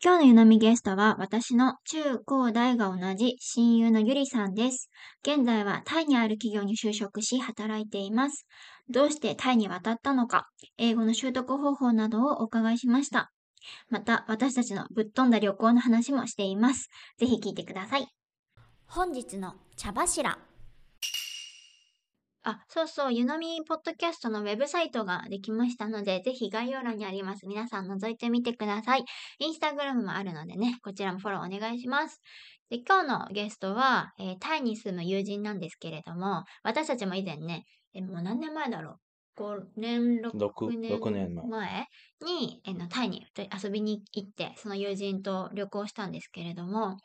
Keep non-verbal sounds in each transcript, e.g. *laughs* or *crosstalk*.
今日の湯飲みゲストは私の中高大が同じ親友のゆりさんです。現在はタイにある企業に就職し働いています。どうしてタイに渡ったのか、英語の習得方法などをお伺いしました。また、私たちのぶっ飛んだ旅行の話もしています。ぜひ聞いてください。本日の茶柱。あ、そうそう、ゆのみポッドキャストのウェブサイトができましたので、ぜひ概要欄にあります。皆さん覗いてみてください。インスタグラムもあるのでね、こちらもフォローお願いします。で、今日のゲストは、えータイに住む友人なんですけれども、私たちも以前ね、えもう何年前だろう ?5 年、6六年前？前に、えーのタイに遊びに行って、その友人と旅行したんですけれども、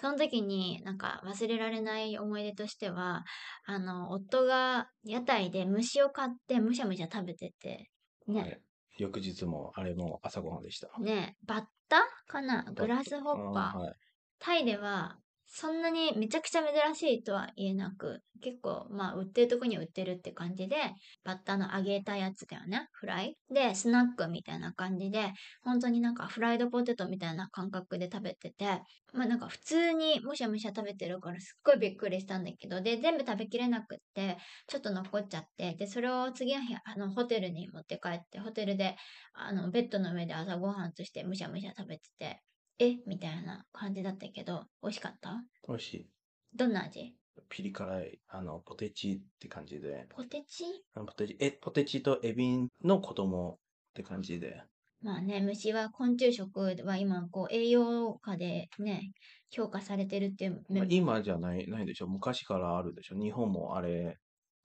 その時になんか忘れられない思い出としては、あの、夫が屋台で虫を買ってむしゃむしゃ食べてて、ね、はい翌日もあれも朝ごはんでした。ね、バッタかな？グラスホッパー。あはい、タイではそんなにめちゃくちゃ珍しいとは言えなく、結構まあ売ってるとこに売ってるって感じで、バッタの揚げたやつだよね、フライ。で、スナックみたいな感じで、本当になんかフライドポテトみたいな感覚で食べてて、まあなんか普通にむしゃむしゃ食べてるからすっごいびっくりしたんだけど、で、全部食べきれなくって、ちょっと残っちゃって、で、それを次の日、あの、ホテルに持って帰って、ホテルで、あの、ベッドの上で朝ごはんとしてむしゃむしゃ食べてて、え？みたいな感じだったけど、美味しかった？美味しい。どんな味？ピリ辛い、あの、ポテチって感じで。ポテチ？ポテチ、え、ポテチとエビの子供って感じで。まあね、虫は昆虫食は今、こう、栄養価でね、評価されてるっていうまあ面、今じゃない、ないでしょ。昔からあるでしょ。日本もあれ、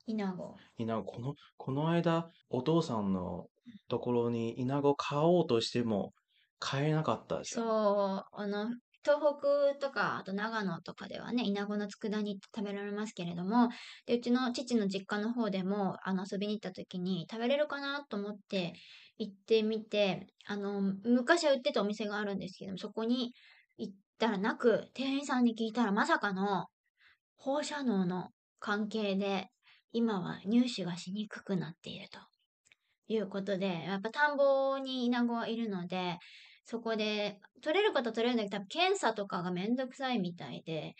イナゴ。イナゴ、この、この間、お父さんのところにイナゴ買おうとしても、買えなかったでしょ。そう、あの、東北とか、あと長野とかではね、イナゴの佃煮って食べられますけれども、で、うちの父の実家の方でも、あの、遊びに行った時に食べれるかなと思って行ってみて、あの、昔は売ってたお店があるんですけども、そこに行ったらなく、店員さんに聞いたらまさかの放射能の関係で、今は入手がしにくくなっているということで、やっぱ田んぼにイナゴはいるので、そこで、取れることは取れるんだけど、多分検査とかがめんどくさいみたいで、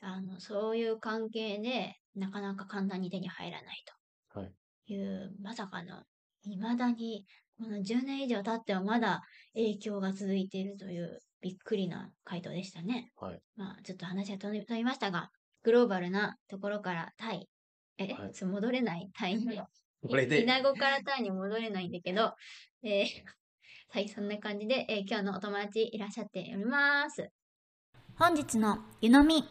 あの、そういう関係で、なかなか簡単に手に入らないはい。という、まさかの、未だに、この10年以上経ってもまだ影響が続いているという、びっくりな回答でしたね。はい。まあ、ちょっと話は飛びましたが、グローバルなところからタイ、え、はい戻れないタイに。*laughs* これでイナゴからタイに戻れないんだけど、えーはい、そんな感じで、えー今日のお友達いらっしゃっております。本日の湯飲み。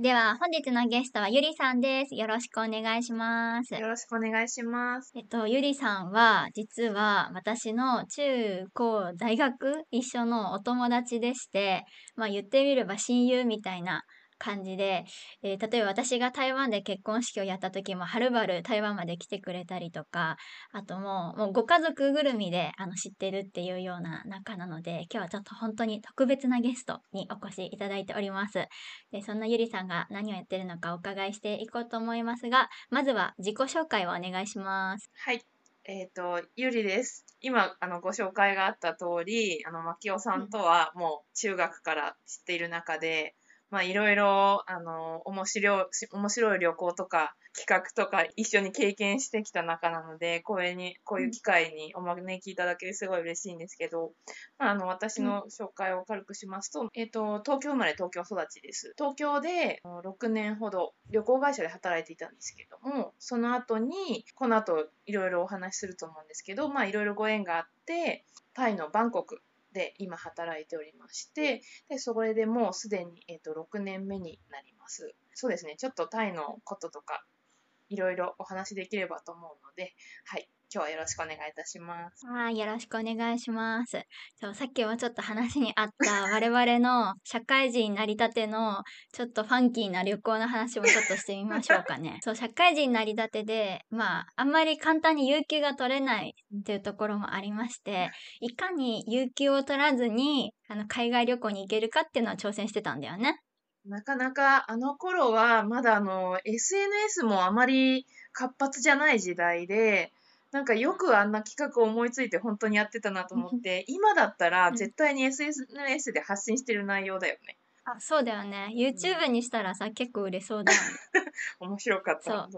では、本日のゲストはゆりさんです。よろしくお願いします。よろしくお願いします。えっと、ゆりさんは、実は私の中高大学一緒のお友達でして、まあ言ってみれば親友みたいな感じで、えー例えば私が台湾で結婚式をやった時もはるばる台湾まで来てくれたりとか、あともう、もうご家族ぐるみであの知ってるっていうような仲なので、今日はちょっと本当に特別なゲストにお越しいただいております。で、そんなゆりさんが何をやってるのかお伺いしていこうと思いますが、まずは自己紹介をお願いします。はい。えっ、と、ゆりです。今、あの、ご紹介があった通り、あの、まきおさんとはもう中学から知っている中で、まあ、いろいろ、あの、面白い、面白い旅行とか、企画とか一緒に経験してきた仲なので、これに、こういう機会にお招きいただけてすごい嬉しいんですけど、まあ、あの、私の紹介を軽くしますと、えっ、と、東京生まれ東京育ちです。東京であの6年ほど旅行会社で働いていたんですけども、その後に、この後いろいろお話しすると思うんですけど、まあいろいろご縁があって、タイのバンコクで今働いておりまして、で、それでもうすでに、えっと6年目になります。そうですね、ちょっとタイのこととか、いろいろお話しできればと思うので、はい、今日はよろしくお願いいたします。はい、よろしくお願いします。そう、さっきはちょっと話にあった *laughs* 我々の社会人になりたてのちょっとファンキーな旅行の話もちょっとしてみましょうかね。*laughs* そう、社会人になりたてで、まあ、あんまり簡単に有給が取れないっていうところもありまして、いかに有給を取らずに、あの、海外旅行に行けるかっていうのは挑戦してたんだよね。なかなかあの頃はまだあの SNS もあまり活発じゃない時代で、なんかよくあんな企画を思いついて本当にやってたなと思って、今だったら絶対に SNS で発信してる内容だよね。あ、そうだよね。YouTube にしたらさ、結構売れそうだよね。*laughs* 面白かった。っ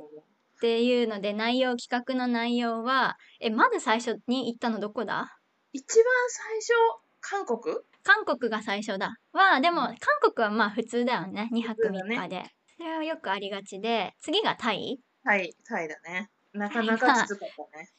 ていうので、内容、企画の内容は、え、まず最初に行ったのどこだ？一番最初、韓国？韓国が最初だ。は、でも、韓国はまあ普通だよね。2泊3普通だね日で。それはよくありがちで、次がタイ？タイ、タイだね。なかなかきつかったね。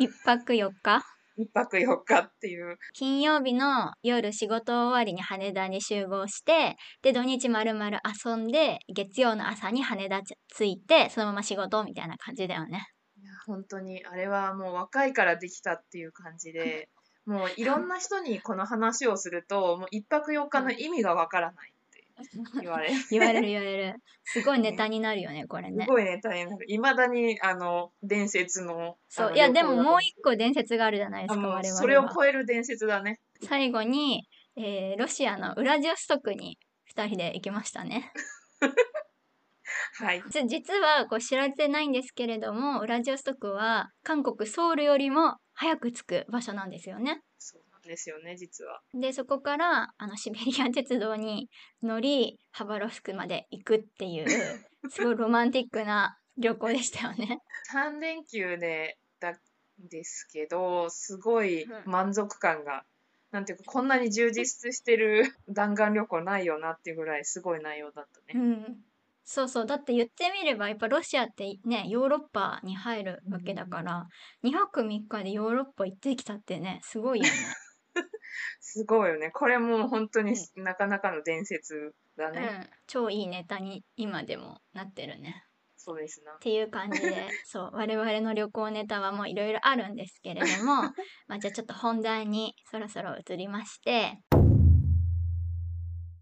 *laughs* ?1 泊4日？一泊四日っていう。金曜日の夜仕事終わりに羽田に集合して、で、土日丸々遊んで、月曜の朝に羽田着いて、そのまま仕事みたいな感じだよね。いや本当にあれはもう若いからできたっていう感じで、*laughs* もういろんな人にこの話をすると、もう一泊四日の意味がわからない言われ、す言われる言われる。すごいネタになるよね、これね。ごいネタになる。いまだにあの伝説の。そういやでももう旅一個伝説があるじゃないですか我々それを超える伝説だね。最後に、えーロシアのウラジオストクに2人で行きましたね *laughs* はい。じ実はこう知られてないんですけれどもウラジオストクは韓国ソウルよりも早く着く場所なんですよねそうですよね、実は。でそこからあのシベリア鉄道に乗りハバロフスクまで行くっていう *laughs* すごいロマンティックな旅行でしたよね。3連休でだんですけど、すごいうん。満足感が、なんていうか、こんなに充実してる *laughs* 弾丸旅行ないよなっていうぐらいすごい内容だったね。うん。そうそう。だって言ってみればやっぱロシアってねヨーロッパに入るわけだから、2泊3日でヨーロッパ行ってきたってねすごいよねすごいよね。これもう本当になかなかの伝説だね。うん、超いいネタに今でもなってるね。そうですなっ。ていう感じで *laughs* そう我々の旅行ネタはもういろいろあるんですけれども *laughs* まあじゃあちょっと本題にそろそろ移りまして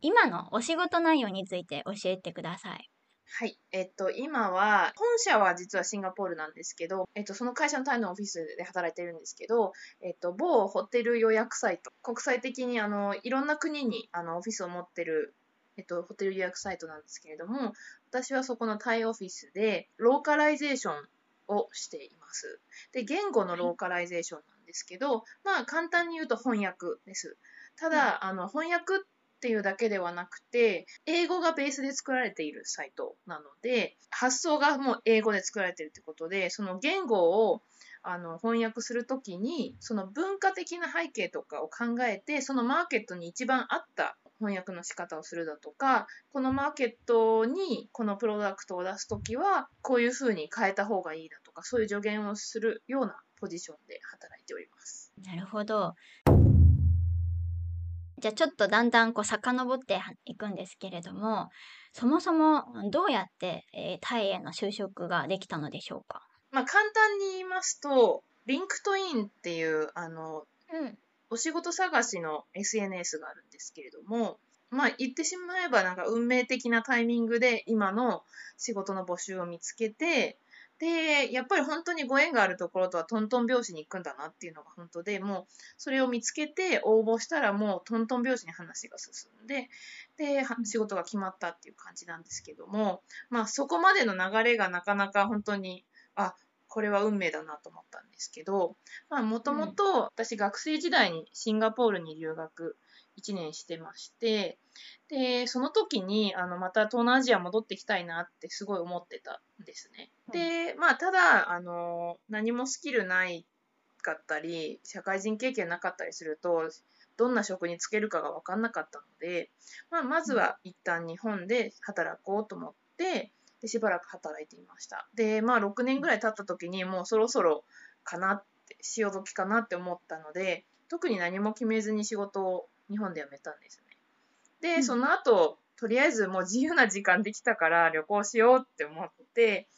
今のお仕事内容について教えてください。はい。えっと、今は、本社は実はシンガポールなんですけど、えっと、その会社のタイのオフィスで働いてるんですけど、えっと、某ホテル予約サイト、国際的にあの、いろんな国にあのオフィスを持ってる、えっと、ホテル予約サイトなんですけれども、私はそこのタイオフィスで、ローカライゼーションをしています。で、言語のローカライゼーションなんですけど、まあ、簡単に言うと翻訳です。ただ、あの、翻訳ってっていうだけではなくて、英語がベースで作られているサイトなので、発想がもう英語で作られているってことで、その言語をあの翻訳するときに、その文化的な背景とかを考えて、そのマーケットに一番合った翻訳の仕方をするだとか、このマーケットにこのプロダクトを出すときは、こういうふうに変えた方がいいだとか、そういう助言をするようなポジションで働いております。なるほど。じゃあちょっとだんだんこう遡っていくんですけれどもそもそもどうやって、えータイへの就職ができたのでしょうか？まあ簡単に言いますと、リンクトインっていう、あの、うん。お仕事探しの SNS があるんですけれども、まあ言ってしまえばなんか運命的なタイミングで今の仕事の募集を見つけて、で、やっぱり本当にご縁があるところとはトントン拍子に行くんだなっていうのが本当で、もうそれを見つけて応募したらもうトントン拍子に話が進んで、で、仕事が決まったっていう感じなんですけども、まあそこまでの流れがなかなか本当に、あ、これは運命だなと思ったんですけど、まあもともと私学生時代にシンガポールに留学1年してまして、で、その時に、あの、また東南アジア戻ってきたいなってすごい思ってたんですね。で、まあ、ただ、あの、何もスキルないかったり、社会人経験なかったりすると、どんな職に就けるかが分かんなかったので、まあ、まずは一旦日本で働こうと思って、で、しばらく働いていました。で、まあ、6年ぐらい経った時にもうそろそろかなって、潮時かなって思ったので、特に何も決めずに仕事を日本で辞めたんですね。で、うんその後、とりあえずもう自由な時間できたから旅行しようって思って、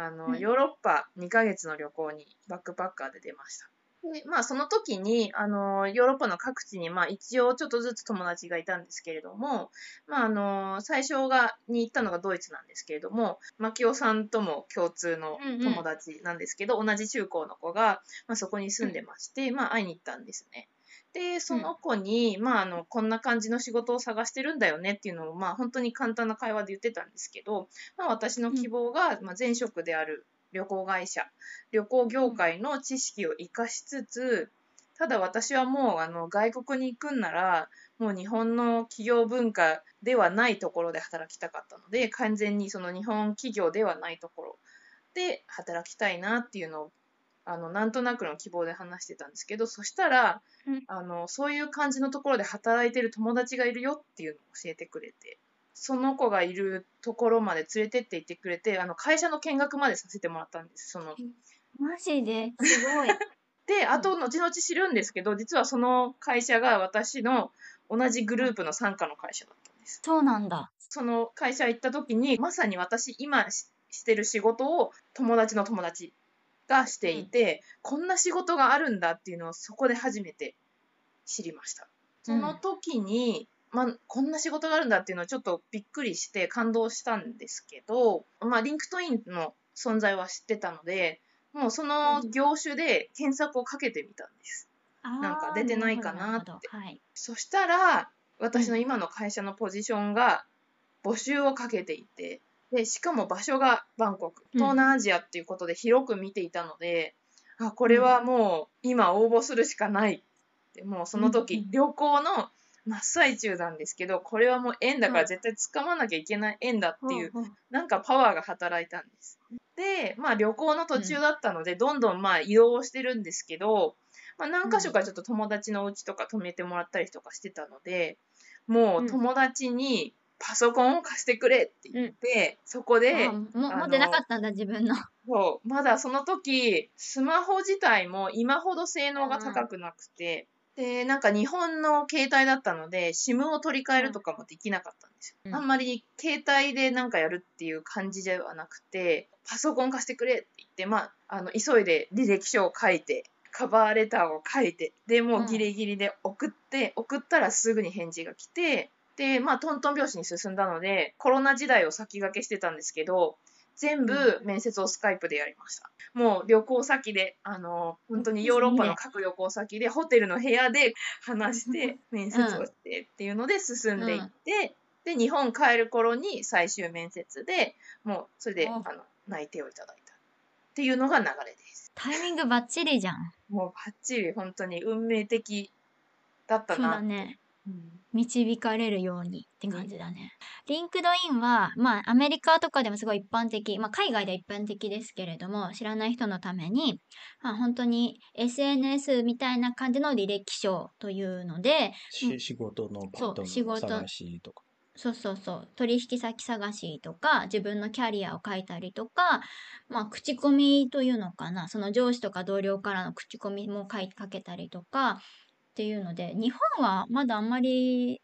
あの、うんヨーロッパ2ヶ月の旅行にバックパッカーで出ました。で、まあその時に、あの、ヨーロッパの各地に、まあ一応ちょっとずつ友達がいたんですけれども、まああの、最初が、に行ったのがドイツなんですけれども、牧雄さんとも共通の友達なんですけど、同じ中高の子が、まあそこに住んでまして、まあ会いに行ったんですね。で、その子に、まあ、あの、こんな感じの仕事を探してるんだよねっていうのを、まあ、本当に簡単な会話で言ってたんですけど、まあ、私の希望が、まあ、前職である旅行会社、旅行業界の知識を活かしつつ、ただ私はもう、あの、外国に行くんなら、もう日本の企業文化ではないところで働きたかったので、完全にその日本企業ではないところで働きたいなっていうのを、あの、なんとなくの希望で話してたんですけど、そしたら、うんあの、そういう感じのところで働いてる友達がいるよっていうのを教えてくれて、その子がいるところまで連れてって行ってくれて、あの、会社の見学までさせてもらったんです。その、マジですごい。*laughs* で、あと、後々知るんですけど、実はその会社が私の同じグループの傘下の会社だったんです。そうなんだ。その会社行った時に、まさに私今ししてる仕事を友達の友達がしていて、こんな仕事があるんだっていうのをそこで初めて知りました。その時に、まあ、こんな仕事があるんだっていうのをちょっとびっくりして感動したんですけど、まあ、リンクトインの存在は知ってたので、もうその業種で検索をかけてみたんです。なんか出てないかなってはい。そしたら、私の今の会社のポジションが募集をかけていて、で、しかも場所がバンコク、うん。東南アジアっていうことで広く見ていたので、あ、これはもう今応募するしかないって、もうその時、うんうん。旅行の真っ最中なんですけど、これはもう縁だかうんら絶対掴まなきゃいけない縁だっていうなんかパワーが働いたんです。で、まあ旅行の途中だったので、どんどんまあ移動してるんですけど、まあ何箇所かちょっと友達のお家とか泊めてもらったりとかしてたので、もう友達にパソコンを貸してくれって言って、そこで持ってなかったんだ、自分の。そう。まだその時、スマホ自体も今ほど性能が高くなくて、で、なんか日本の携帯だったので、SIM を取り替えるとかもできなかったんですよ。うん。あんまり携帯でなんかやるっていう感じではなくて、パソコン貸してくれって言って、まあ、あの、急いで履歴書を書いて、カバーレターを書いて、で、もうギリギリで送って、送ったらすぐに返事が来て、で、まあ、トントン拍子に進んだので、コロナ時代を先駆けしてたんですけど、全部面接をスカイプでやりました。もう旅行先で、あの、本当にヨーロッパの各旅行先で、ホテルの部屋で話して、面接をしてっていうので進んでいって、で、日本帰る頃に最終面接で、もうそれで、おあの、内定をいただいたっていうのが流れです。タイミングバッチリじゃん。もうバッチリ本当に運命的だったそうな。だね。うん。導かれるようにって感じだね。リンクドインは、まあ、アメリカとかでもすごい一般的、まあ、海外では一般的ですけれども、知らない人のために、まあ、本当に SNS みたいな感じの履歴書というので、し仕事のパッ仕事。と探しとか。そうそうそう、取引先探しとか、自分のキャリアを書いたりとか、まあ、口コミというのかな、その上司とか同僚からの口コミも書いかけたりとか、っていうので、日本はまだあんまり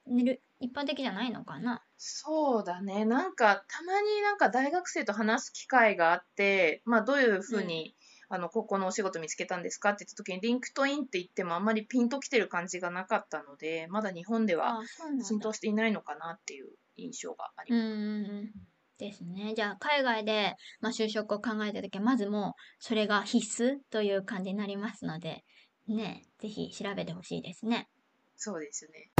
一般的じゃないのかな？そうだね。なんか、たまになんか大学生と話す機会があって、まあどういうふうに、あの、ここのお仕事見つけたんですかって言った時に、リンクトインって言ってもあんまりピンときてる感じがなかったので、まだ日本では浸透していないのかなっていう印象があります。うんうんうん。ですね。じゃあ、海外で、まあ、就職を考えたときは、まずもう、それが必須という感じになりますので、ね、ぜひ調べてほしいですね。そうですね。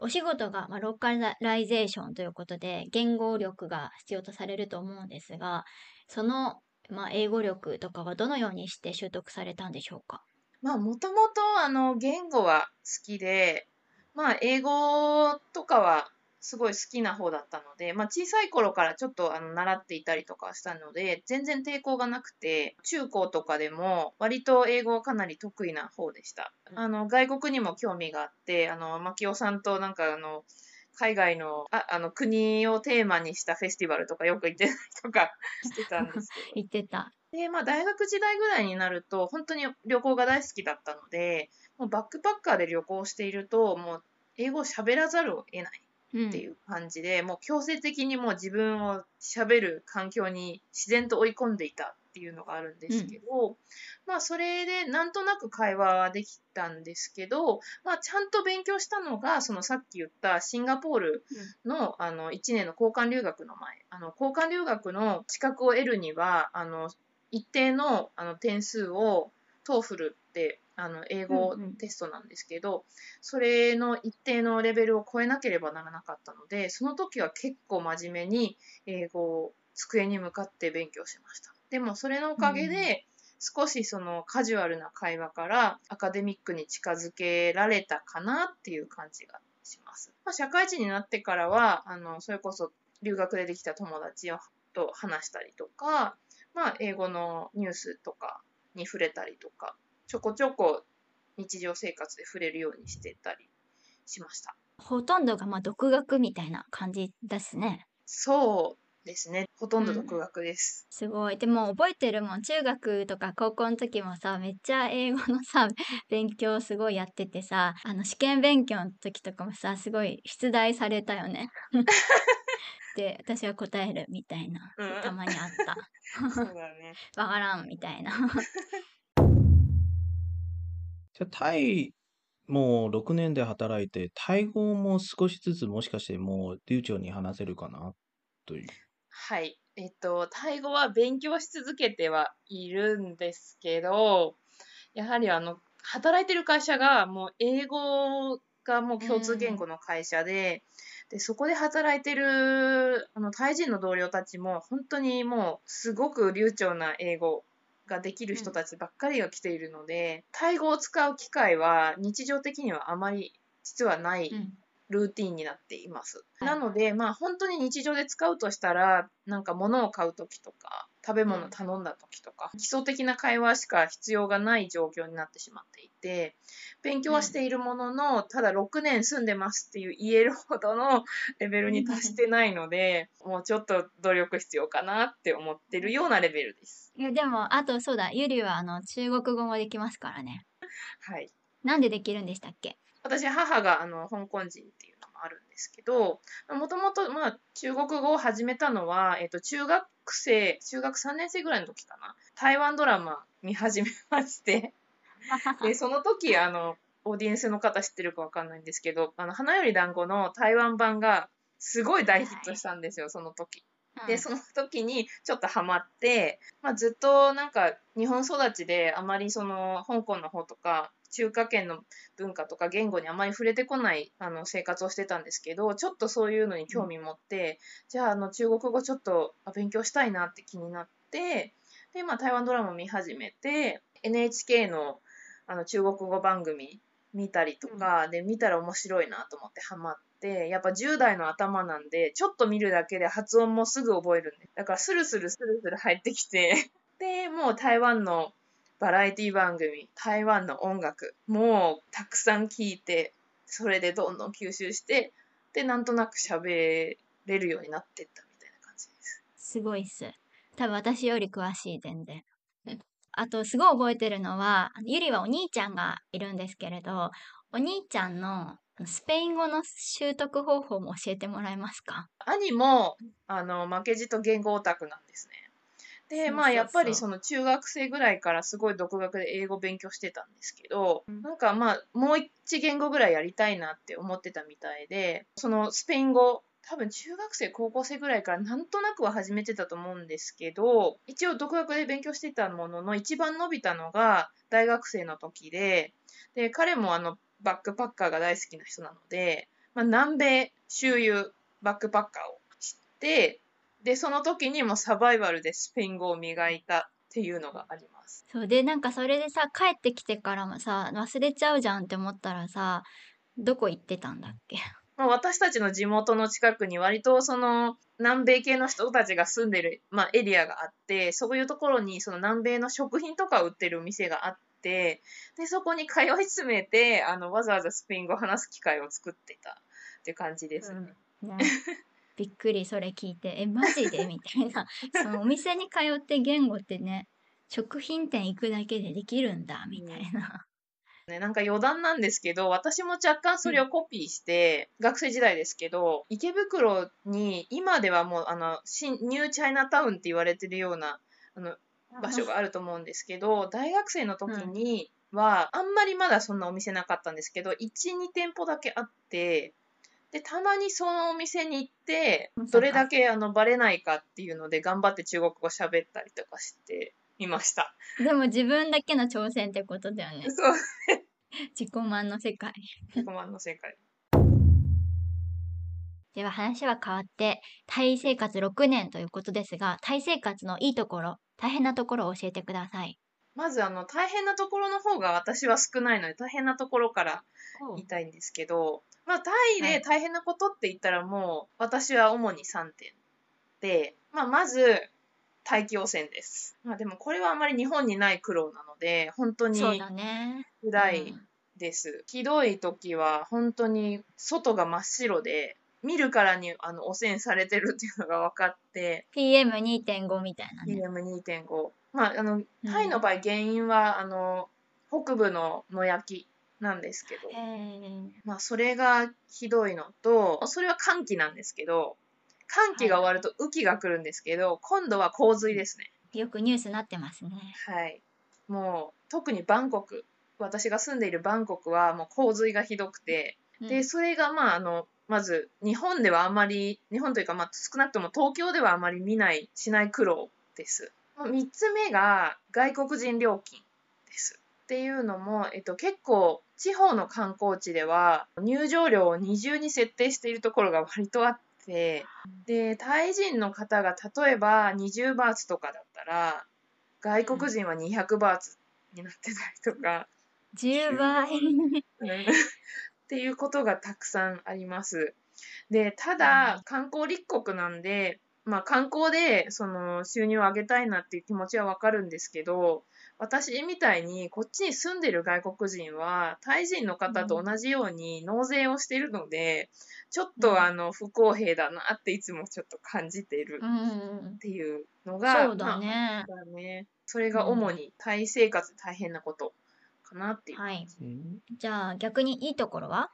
お仕事が、まあ、ローカライゼーションということで、言語力が必要とされると思うんですが、その、まあ、英語力とかはどのようにして習得されたんでしょうか？まあ、もともと、あの、言語は好きで、まあ、英語とかはすごい好きな方だったので、まあ、小さい頃からちょっとあの習っていたりとかしたので、全然抵抗がなくて、中高とかでも割と英語はかなり得意な方でした。あの、外国にも興味があって、あの、牧雄さんとなんかあの、海外の、ああの、国をテーマにしたフェスティバルとかよく行ってたりとかしてたんですけど。言ってた。で、まあ大学時代ぐらいになると、本当に旅行が大好きだったので、もうバックパッカーで旅行していると、もう英語を喋らざるを得ない。うん。っていう感じで、もう強制的にもう自分を喋る環境に自然と追い込んでいたっていうのがあるんですけど、まあそれでなんとなく会話はできたんですけど、まあちゃんと勉強したのが、そのさっき言ったシンガポールのあの1年の交換留学の前、あの交換留学の資格を得るには、あの一定のあの点数を TOEFL ってあの英語うんうんテストなんですけど、それの一定のレベルを超えなければならなかったので、その時は結構真面目に英語を机に向かって勉強しました。でもそれのおかげで、少しそのカジュアルな会話からアカデミックに近づけられたかなっていう感じがします。まあ、社会人になってからは、あの、それこそ留学でできた友達と話したりとか、まあ、英語のニュースとかに触れたりとか、ちょこちょこ日常生活で触れるようにしてたりしました。ほとんどがまあ独学みたいな感じですね。そうですね。ほとんど独学です。すごい。でも覚えてるもん。中学とか高校の時もさ、めっちゃ英語のさ、*laughs* 勉強すごいやっててさ、あの試験勉強の時とかもさ、すごい出題されたよね。*laughs* で、私は答えるみたいな。うんたまにあった。そうだね。*laughs* わからんみたいな。じゃ、タイもう6年で働いて、タイ語も少しずつもしかしてもう流暢に話せるかなという。はい。えっと、タイ語は勉強し続けてはいるんですけど、やはりあの、働いてる会社がもう英語がもう共通言語の会社で、で、そこで働いてるあのタイ人の同僚たちも本当にもうすごく流暢な英語ができる人たちばっかりが来ているので、タイ語を使う機会は日常的にはあまり実はないうん。ルーティンになっています。はい。なので、まあ本当に日常で使うとしたら、なんか物を買うときとか、食べ物頼んだときとか、基礎的な会話しか必要がない状況になってしまっていて、勉強はしているものの、ただ6年住んでますっていう言えるほどの *laughs* レベルに達してないので、もうちょっと努力必要かなって思ってるようなレベルです。いや、でも、あとそうだ、ゆりはあの中国語もできますからね。はい。なんでできるんでしたっけ？私、母があの香港人っていうのもあるんですけど、もともと、まあ、中国語を始めたのは、えっと、中学生、中学3年生ぐらいの時かな。台湾ドラマ見始めまして、*laughs* で、その時、あの、オーディエンスの方知ってるかわかんないんですけど、あの、花より団子の台湾版がすごい大ヒットしたんですよ、その時。で、その時にちょっとハマって、まあ、ずっとなんか日本育ちであまりその香港の方とか中華圏の文化とか言語にあまり触れてこないあの生活をしてたんですけど、ちょっとそういうのに興味持って、じゃああの中国語ちょっとあ勉強したいなって気になって、で、まあ台湾ドラマ見始めて、NHK のあの中国語番組見たりとか、で、見たら面白いなと思ってハマって、やっぱ10代の頭なんで、ちょっと見るだけで発音もすぐ覚えるんで、だからスルスルスルスル入ってきて、で、もう台湾のバラエティ番組、台湾の音楽、もうたくさん聞いて、それでどんどん吸収して、で、なんとなく喋れるようになってったみたいな感じです。すごいっす。多分私より詳しい、全然。あと、すごい覚えてるのは、ゆりはお兄ちゃんがいるんですけれど、お兄ちゃんのスペイン語の習得方法も教えてもらえますか？兄も、あの、負けじと言語オタクなんですね。で、まあ、やっぱりその中学生ぐらいからすごい独学で英語勉強してたんですけど、うん。なんかまあ、もう一言語ぐらいやりたいなって思ってたみたいで、そのスペイン語、多分中学生、高校生ぐらいからなんとなくは始めてたと思うんですけど、一応独学で勉強してたものの一番伸びたのが大学生の時で、で、彼もあの、バックパッカーが大好きな人なので、まあ、南米周遊バックパッカーを知って、で、その時にもサバイバルでスペイン語を磨いたっていうのがあります。そうで、なんかそれでさ、帰ってきてからもさ、忘れちゃうじゃんって思ったらさ、どこ行ってたんだっけ？まあ、私たちの地元の近くに割とその南米系の人たちが住んでる、まあ、エリアがあって、そういうところにその南米の食品とかを売ってるお店があって、で、そこに通い詰めて、あの、わざわざスペイン語を話す機会を作ってたって感じですね。ね、びっくりそれ聞いて、え、マジで？*laughs* みたいな。そのお店に通って言語ってね、食品店行くだけでできるんだ、みたいな。ね、なんか余談なんですけど、私も若干それをコピーして、学生時代ですけど、池袋に今ではもうあの、新ニューチャイナタウンって言われてるようなあの場所があると思うんですけど、大学生の時には、あんまりまだそんなお店なかったんですけど、1、2店舗だけあって、で、たまにそのお店に行ってうん、どれだけあのバレないかっていうので、頑張って中国語喋ったりとかしていました。でも自分だけの挑戦ってことだよね。そう、*laughs* 自己満の世界。100万の世界。*laughs* では話は変わって、タイ生活6年ということですが、タイ生活のいいところ、大変なところを教えてください。まずあの大変なところの方が私は少ないので大変なところから言いたいんですけど、まあタイはいで大変なことって言ったらもう私は主に3点で、まあまず大気汚染です。まあでもこれはあまり日本にない苦労なので本当にそうだね。辛いうんです。ひどい時は本当に外が真っ白で見るからにあの汚染されてるっていうのが分かって、PM2.5 みたいなね。PM2.5。まあ、あの、タイの場合原因は、あの、北部の野焼きなんですけど、まあ、それがひどいのと、それは寒気なんですけど、寒気が終わると雨季が来るんですけど、今度は洪水ですね。よくニュースになってますね。はい。もう、特にバンコク、私が住んでいるバンコクはもう洪水がひどくて、で、それがまあ、あの、まず、日本ではあまり、日本というか、まあ、少なくとも東京ではあまり見ない、しない苦労です。3つ目が、外国人料金です。っていうのも、えっと、結構、地方の観光地では、入場料を二重に設定しているところが割とあって、で、タイ人の方が例えば20バーツとかだったら、外国人は200バーツになってたりとか、10倍。うんっていうことがたくさんあります。で、ただ、観光立国なんで、まあ観光でその収入を上げたいなっていう気持ちはわかるんですけど、私みたいにこっちに住んでる外国人は、タイ人の方と同じように納税をしているので、ちょっうんとあの不公平だなっていつもちょっと感じているうんうんっていうのが、そうだね。まあだね。それが主にタイ生活で大変なことかなっていうはい。うんじゃあ逆にいいところは？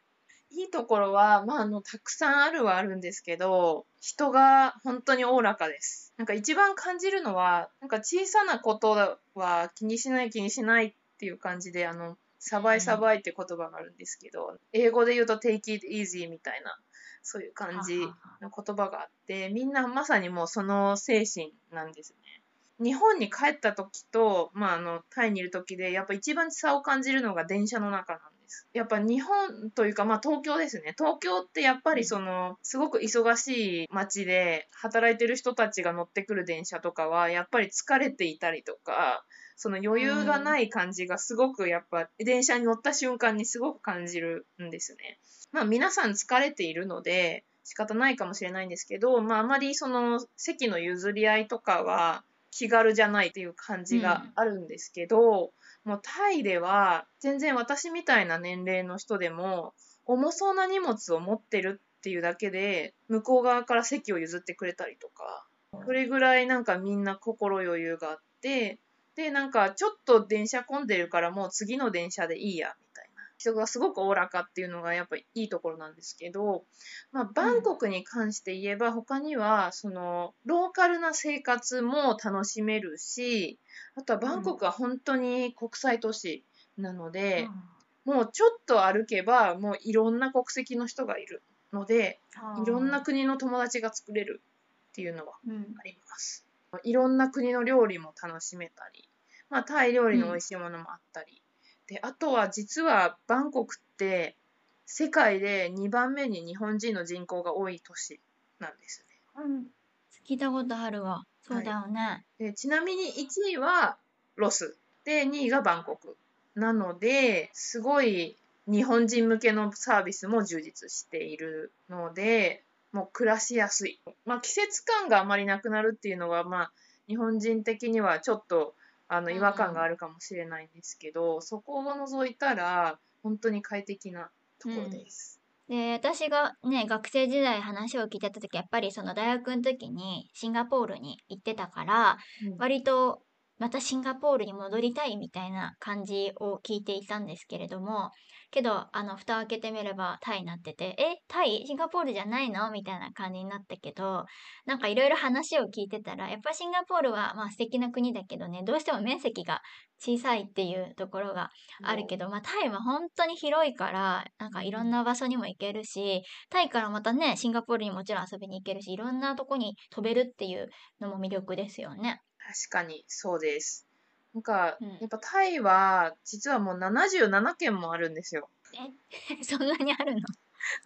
いいところは、まあ、あの、たくさんあるはあるんですけど、人が本当におおらかです。なんか一番感じるのは、なんか小さなことは気にしない気にしないっていう感じで、あの、サバイサバイって言葉があるんですけど、英語で言うと take it easy みたいな、そういう感じの言葉があって、みんなまさにもうその精神なんですね。日本に帰った時と、まあ、あの、タイにいる時で、やっぱ一番差を感じるのが電車の中なんです。やっぱ日本というか、まあ、東京ですね。東京ってやっぱりその、すごく忙しい街で働いてる人たちが乗ってくる電車とかは、やっぱり疲れていたりとか、その余裕がない感じがすごくやっぱ電車に乗った瞬間にすごく感じるんですね。まあ皆さん疲れているので仕方ないかもしれないんですけど、まああまりその席の譲り合いとかは気軽じゃないっていう感じがあるんですけど、もうタイでは全然私みたいな年齢の人でも重そうな荷物を持ってるっていうだけで向こう側から席を譲ってくれたりとか、それぐらいなんかみんな心余裕があって、で、なんかちょっと電車混んでるからもう次の電車でいいや、みたいな。人がすごくおおらかっていうのがやっぱりいいところなんですけど、まあ、バンコクに関して言えば他には、その、ローカルな生活も楽しめるし、あとはバンコクは本当に国際都市なので、もうちょっと歩けばもういろんな国籍の人がいるので、いろんな国の友達が作れるっていうのはうん。あります。いろんな国の料理も楽しめたり、まあ、タイ料理の美味しいものもあったり、であとは実はバンコクって世界で2番目に日本人の人口が多い都市なんですね。うん聞いたことあるわ。そうだよね。でちなみに1位はロスで2位がバンコクなのですごい日本人向けのサービスも充実しているのでもう暮らしやすい、まあ、季節感があまりなくなるっていうのは、まあ、日本人的にはちょっとあのうん違和感があるかもしれないんですけど、そこを除いたら本当に快適なところです。で、私がね、学生時代話を聞いてた時、やっぱりその大学の時にシンガポールに行ってたから、うん。割とまたシンガポールに戻りたいみたいな感じを聞いていたんですけれども、けど、あの、蓋を開けてみればタイになってて、え、タイシンガポールじゃないの？みたいな感じになったけど、なんかいろいろ話を聞いてたら、やっぱシンガポールはまあ素敵な国だけどね、どうしても面積が小さいっていうところがあるけど、まあタイは本当に広いから、なんかいろんな場所にも行けるし、タイからまたね、シンガポールにもちろん遊びに行けるし、いろんなとこに飛べるっていうのも魅力ですよね。確かにそうです。なんか、うんやっぱタイは実はもう77県もあるんですよ。*laughs* そんなにあるの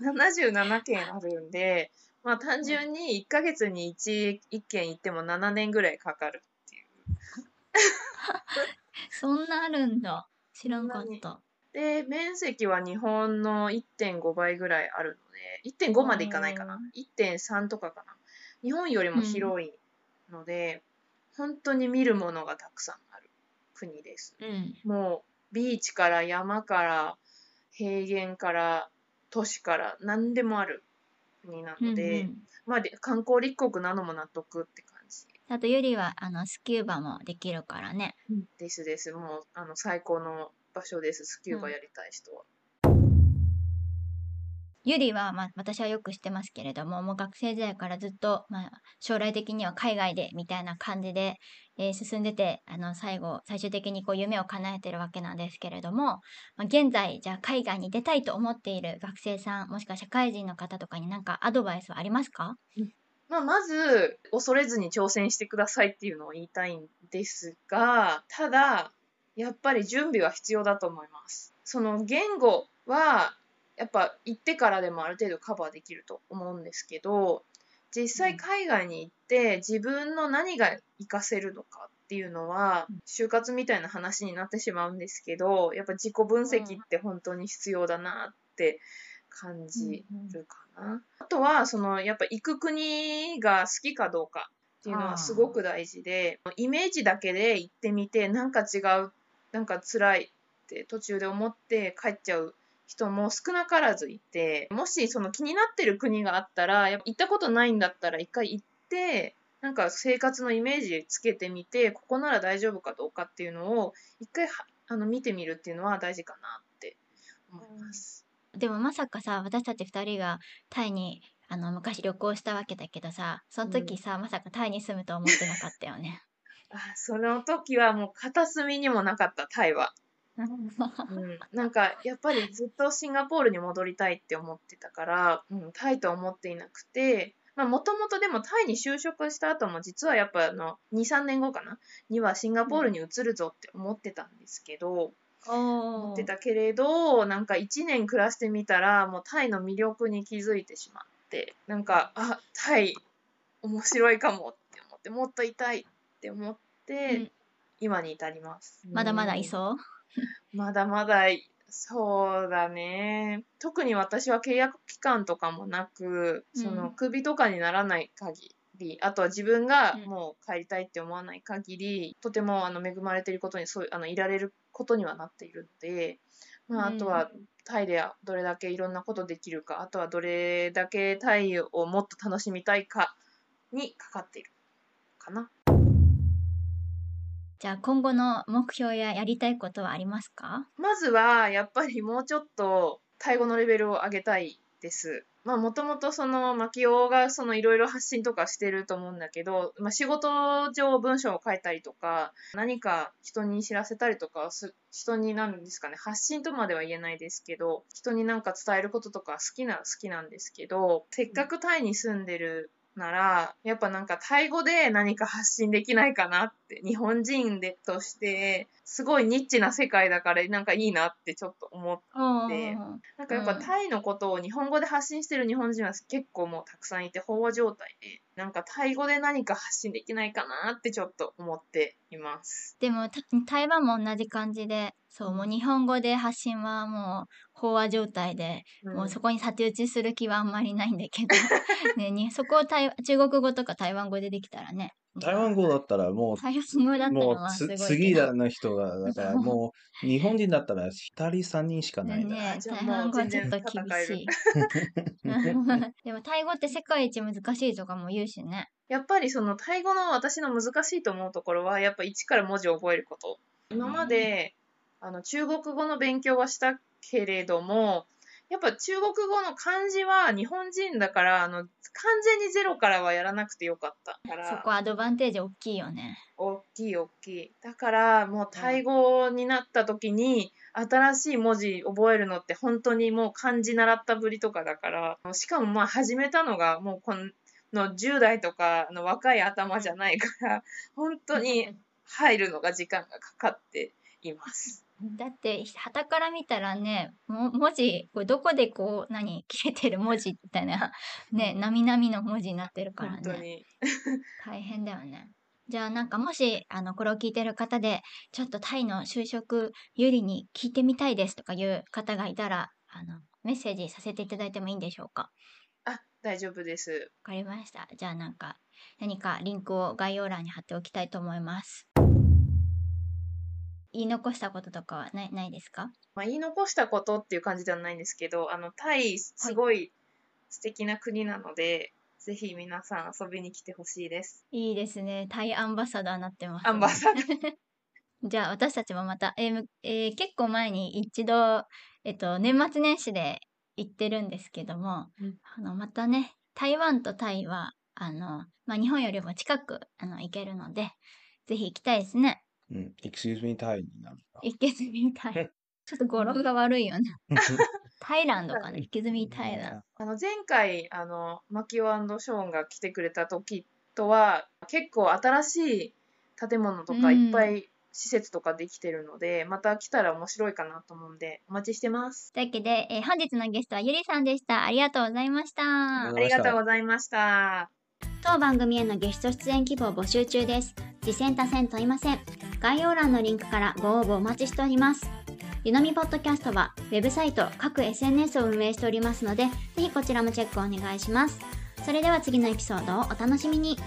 ？77県あるんで、まあ単純に1ヶ月に 1, 1県行っても7年ぐらいかかるっていう。*laughs* そんなあるんだ。知らんかった。で、面積は日本の1.5倍ぐらいあるので、1.5までいかないかな。1.3とかかな。日本よりも広いので、本当に見るものがたくさんある国です。うん。もうビーチから山から平原から都市から何でもある国なので、うんうんまあで観光立国なのも納得って感じあとゆりはあのスキューバもできるからね。ですです。もうあの最高の場所です。スキューバやりたい人は。ゆりは、まあ、私はよく知ってますけれども、もう学生時代からずっと、まあ、将来的には海外でみたいな感じで、えー進んでて、あの、最後、最終的にこう夢を叶えてるわけなんですけれども、まあ、現在、じゃあ海外に出たいと思っている学生さん、もしくは社会人の方とかになんかアドバイスはありますか？まあ、まず、恐れずに挑戦してくださいっていうのを言いたいんですが、ただ、やっぱり準備は必要だと思います。その言語は、やっぱ行ってからでもある程度カバーできると思うんですけど、実際海外に行って自分の何が活かせるのかっていうのは、就活みたいな話になってしまうんですけど、やっぱ自己分析って本当に必要だなって感じるかな。あとは、その、やっぱ行く国が好きかどうかっていうのはすごく大事で、イメージだけで行ってみて、なんか違う、なんか辛いって途中で思って帰っちゃう人も少なからずいて、もしその気になってる国があったら、やっぱ行ったことないんだったら一回行って、なんか生活のイメージつけてみて、ここなら大丈夫かどうかっていうのを一回はあの見てみるっていうのは大事かなって思います。でもまさかさ、私たち二人がタイにあの昔旅行したわけだけどさ、その時さ、まさかタイに住むと思ってなかったよね。*laughs* あその時はもう片隅にもなかった、タイは。うん、なんかやっぱりずっとシンガポールに戻りたいって思ってたから、うん、タイとは思っていなくて、まあもともとでもタイに就職した後も実はやっぱあの2、3年後かな？にはシンガポールに移るぞって思ってたんですけど、思おーってたけれど、なんか1年暮らしてみたらもうタイの魅力に気づいてしまって、なんか、あ、タイ面白いかもって思って、もっといたいって思って、うん今に至ります。まだまだいうんそう？まだまだい、*laughs* そうだね。特に私は契約期間とかもなく、うんその首とかにならない限り、あとは自分がうんもう帰りたいって思わない限り、とてもあの恵まれていることに、そうあのいられることにはなっているので、まあ、あとはタイでどれだけいろんなことできるか、あとはどれだけタイをもっと楽しみたいかにかかっているかな。じゃあ今後の目標ややりたいことはありますか？まずは、やっぱりもうちょっと、タイ語のレベルを上げたいです。まあ、もともとその、マキオがそのいろいろ発信とかしてると思うんだけど、まあ、仕事上文章を書いたりとか、何か人に知らせたりとか、人になんですかね、発信とまでは言えないですけど、人になんか伝えることとか好きな、好きなんですけど、せっかくタイに住んでるなら、やっぱなんかタイ語で何か発信できないかなって、日本人でとして、すごいニッチな世界だからなんかいいなってちょっと思って、おなんかやっぱうんタイのことを日本語で発信してる日本人は結構もうたくさんいて飽和状態で、なんかタイ語で何か発信できないかなってちょっと思っています。でもた台湾も同じ感じでそうもう日本語で発信はもう飽和状態で、もうそこに太刀打ちする気はあんまりないんだけど、*laughs* ね、にそこを台中国語とか台湾語でできたらね台湾語だったらも台湾語だったう、もう。次だの人が、だからもう、日本人だったら2人3人しかない。ねじゃあ台湾語はちょっと厳しい。*laughs* でも、タイ語って世界一難しいとかも言うしね。やっぱりそのタイ語の私の難しいと思うところはやっぱ一から文字を覚えること今まで、あの中国語の勉強はしたけれどもやっぱ中国語の漢字は日本人だからあの完全にゼロからはやらなくてよかったかそらこアドバンテージ大きいよね。大きい大きいだからもうタイ語になった時に新しい文字覚えるのって本当にもう漢字習ったぶりとかだからしかもまあ始めたのがもうこの10代とかの若い頭じゃないから本当に入るのが時間がかかっています。だって、旗から見たらね、も文字、これどこでこう、何、切れてる文字みたいな、*laughs* ね、なみなみの文字になってるからね。大変だよね。じゃあなんかもし、あの、これを聞いてる方で、ちょっとタイの就職有利に聞いてみたいですとかいう方がいたら、あの、メッセージさせていただいてもいいんでしょうか？あ、大丈夫です。わかりました。じゃあなんか、何かリンクを概要欄に貼っておきたいと思います。言い残したこととかはないないですか？まあ、言い残したことっていう感じではないんですけど、あの、タイ、すごい素敵な国なので、ぜひ皆さん遊びに来てほしいです。いいですね。タイアンバサダーになってます、ね。アンバサダー。*laughs* じゃあ私たちもまた、えーむえー結構前に一度、えっと、年末年始で行ってるんですけども、うんあのまたね、台湾とタイは、あの、まあ、日本よりも近くあの行けるので、ぜひ行きたいですね。うん。excuse me タイになる。行けずみたい。ちょっと語呂が悪いよね。タイランドかな？行けずみタイランあの、前回、あの、マキオショーンが来てくれた時とは、結構新しい建物とかうんいっぱい施設とかできてるので、また来たら面白いかなと思うんで、お待ちしてます。というわけで、えー本日のゲストはゆりさんでした。ありがとうございました。ありがとうございました。当番組へのゲスト出演希望募集中です。次戦他戦問いません。概要欄のリンクからご応募お待ちしております。ゆのみポッドキャストは、ウェブサイト、各 SNS を運営しておりますので、ぜひこちらもチェックお願いします。それでは次のエピソードをお楽しみに。